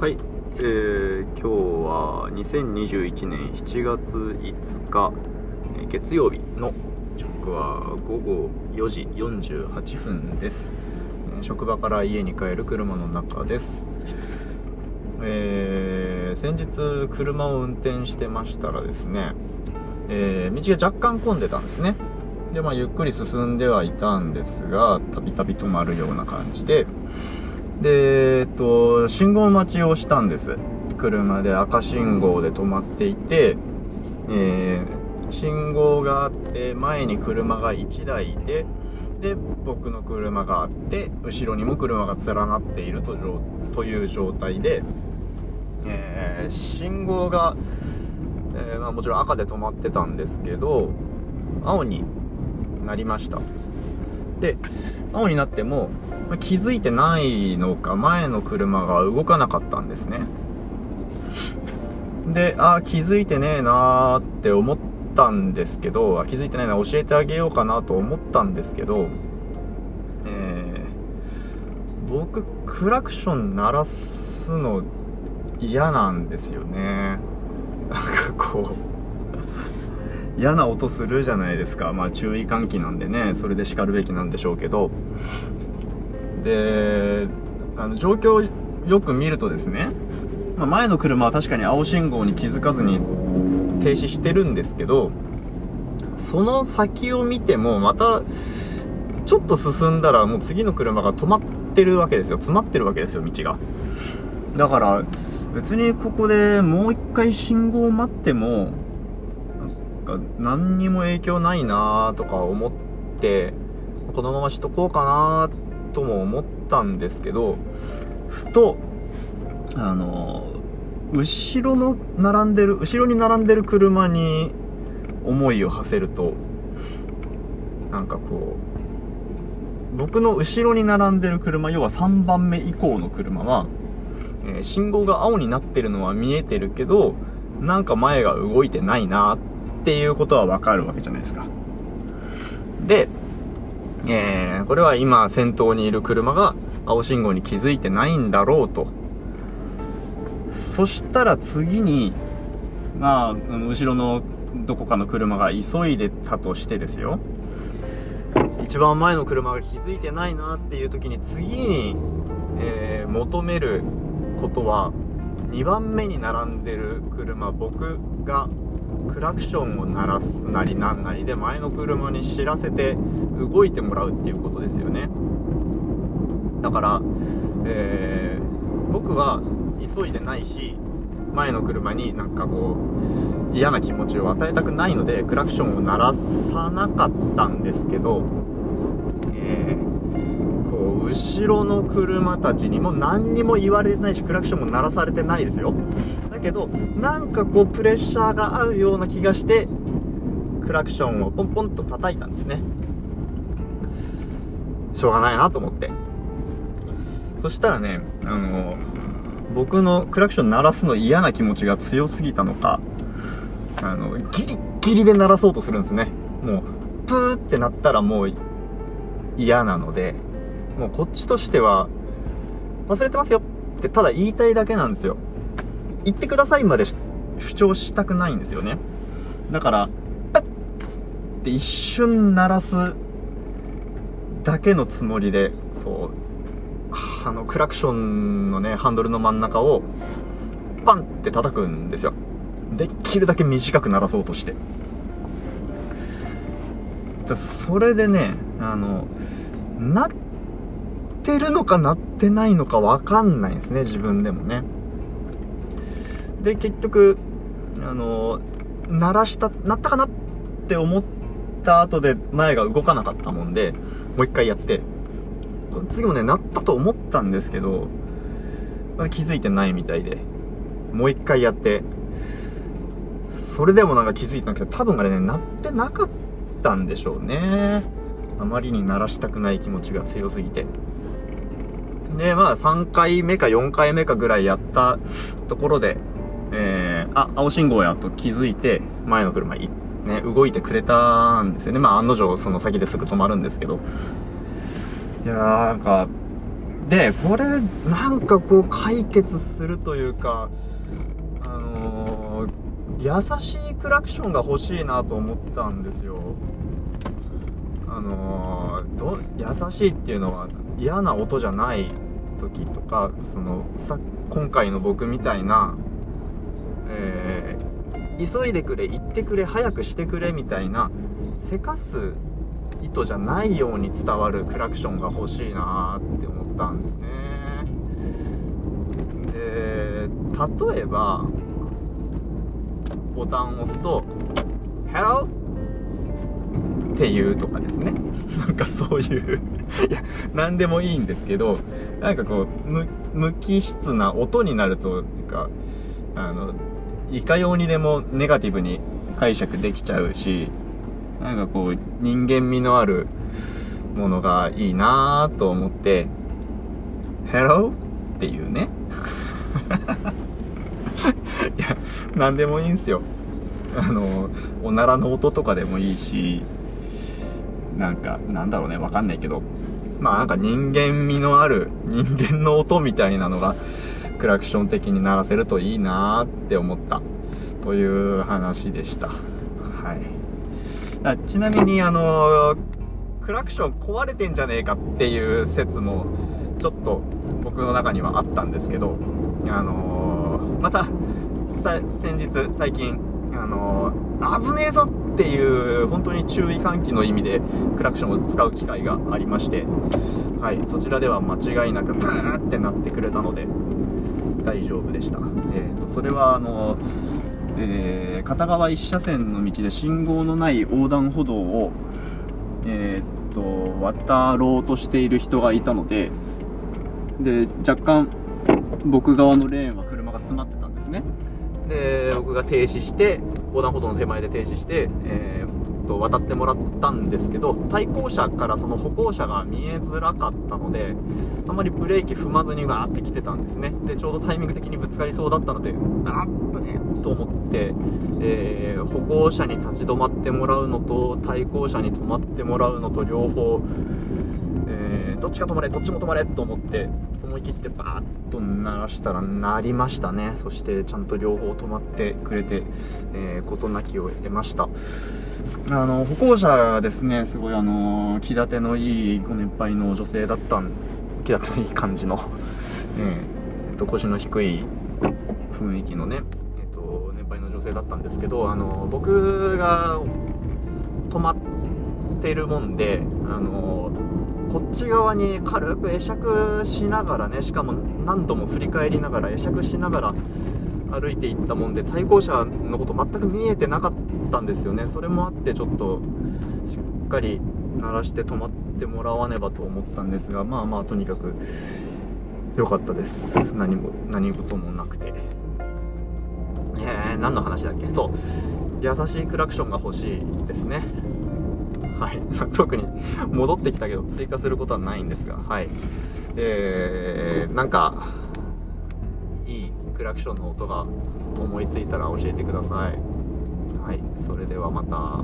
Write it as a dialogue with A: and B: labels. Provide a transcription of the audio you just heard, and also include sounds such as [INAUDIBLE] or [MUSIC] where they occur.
A: はい、えー、今日は2021年7月5日、えー月曜日の時刻は午後4時48分です、えー職場から家に帰る車の中です。えー先日車を運転してましたらですね、えー道が若干混んでたんですね。でまあゆっくり進んではいたんですがたびたび止まるような感じでで、えっと、信号待ちをしたんです。車で赤信号で止まっていて、えー信号があって、前に車が1台で、で、僕の車があって、後ろにも車が連なっているとという状態で、えー信号が、えーまあ、もちろん赤で止まってたんですけど、青になりました。で、青になっても、気づいてないのか、前の車が動かなかったんですね。で、あー気づいてねえなーって思ったんですけど、気づいてないな、教えてあげようかなと思ったんですけど、えー僕、クラクション鳴らすの嫌なんですよね。なんかこう、嫌な音するじゃないですか。まあ注意喚起なんでね、それで叱るべきなんでしょうけど。で、あの、状況よく見るとですね、まあ、前の車は確かに青信号に気づかずに停止してるんですけど、その先を見てもまた、ちょっと進んだらもう次の車が止まってるわけですよ。詰まってるわけですよ、道が。だから、別にここでもう一回信号を待っても、か何にも影響ないなとか思って、このまましとこうかなとも思ったんですけど、ふと、あの、後ろの並んでる、後ろに並んでる車に思いを馳せると、なんかこう、僕の後ろに並んでる車、要は3番目以降の車は、えー信号が青になってるのは見えてるけど、なんか前が動いてないなっていうことはわかるわけじゃないですか。で、えーこれは今先頭にいる車が青信号に気づいてないんだろうと。そしたら次に、まあ、後ろのどこかの車が急いでたとしてですよ。一番前の車が気づいてないなっていう時に次に、えー求めることは2番目に並んでる車僕がクラクションを鳴らすなりなんなりで前の車に知らせて動いてもらうっていうことですよね。だから、えー僕は急いでないし前の車になんかこう嫌な気持ちを与えたくないのでクラクションを鳴らさなかったんですけど、後ろの車たちにも何にも言われてないしクラクションも鳴らされてないですよ。だけどなんかこうプレッシャーが合うような気がしてクラクションをポンポンと叩いたんですね。しょうがないなと思って。そしたらねあの僕のクラクション鳴らすの嫌な気持ちが強すぎたのかあのギリギリで鳴らそうとするんですね。もうプーってなったらもう嫌なのでもうこっちとしては忘れてますよってただ言いたいだけなんですよ。言ってくださいまで主張したくないんですよね。だからパッって一瞬鳴らすだけのつもりでこうあのクラクションのねハンドルの真ん中をパンって叩くんですよ。できるだけ短く鳴らそうとして。それでねあのなっってるのかなってないのかわかんないんですね自分でもね。で結局あの鳴らした鳴ったかなって思った後で前が動かなかったもんでもう一回やって。次もね鳴ったと思ったんですけど気づいてないみたいでもう一回やって。それでもなんか気づいてなくて多分あれね鳴ってなかったんでしょうね。あまりに鳴らしたくない気持ちが強すぎて。でまあ3回目か4回目かぐらいやったところでえー、あ青信号やと気づいて前の車ね動いてくれたんですよね。まあ案の定その先ですぐ止まるんですけど。いやーなんかでこれなんかこう解決するというかあのー、優しいクラクションが欲しいなと思ったんですよ。あのー、ど優しいっていうのは嫌な音じゃない時とかそのさ今回の僕みたいな、えー、急いでくれ行ってくれ早くしてくれみたいなせかす意図じゃないように伝わるクラクションが欲しいなって思ったんですねで例えばボタンを押すと「Hello?」っていうとかですね。[LAUGHS] なんかそういう。いや何でもいいんですけどなんかこう無機質な音になるとなんかあのいかようにでもネガティブに解釈できちゃうしなんかこう人間味のあるものがいいなと思って Hello? っていうね。[LAUGHS] いや何でもいいんすよ。あのおならの音とかでもいいしなんかなんだろうねわかんないけどまあなんか人間味のある [LAUGHS] 人間の音みたいなのがクラクション的に鳴らせるといいなって思った。という話でした。はい。ちなみにあのクラクション壊れてんじゃねえかっていう説もちょっと僕の中にはあったんですけどあのー、また先日最近あのー、危ねえぞってっていう本当に注意喚起の意味でクラクションを使う機会がありましてはいそちらでは間違いなくブーってなってくれたので大丈夫でした、えーと、それはあのえー、片側1車線の道で信号のない横断歩道を、えー、っと渡ろうとしている人がいたのでで若干僕側のレーンは車が詰まってたんですね。で僕が停止して横断歩道の手前で停止して、えー、と渡ってもらったんですけど対向車からその歩行者が見えづらかったのであまりブレーキ踏まずにガーって来てたんですね。でちょうどタイミング的にぶつかりそうだったのであっぶねと思って、えー、歩行者に立ち止まってもらうのと対向車に止まってもらうのと両方、えー、どっちが止まれどっちも止まれと思って思い切ってバーッと鳴らしたら鳴りましたね。そしてちゃんと両方止まってくれてえー、事なきを得ました。あの歩行者がですね。すごいあの気立てのいいご年配の女性だった気立てのいい感じの、[LAUGHS] えー、と腰の低い雰囲気のね、えーと、年配の女性だったんですけどあの僕が止まってるもんであのこっち側に軽く会釈しながらねしかも何度も振り返りながら会釈しながら歩いていったもんで対向車のこと全く見えてなかったんですよね。それもあってちょっとしっかり鳴らして止まってもらわねばと思ったんですがまあまあとにかく良かったです。何も何事もなくて。えー、何の話だっけ？そう。優しいクラクションが欲しいですね。はい、[LAUGHS] 特に戻ってきたけど追加することはないんですがはい。えー、なんかいいクラクションの音が思いついたら教えてください。はい。それではまた。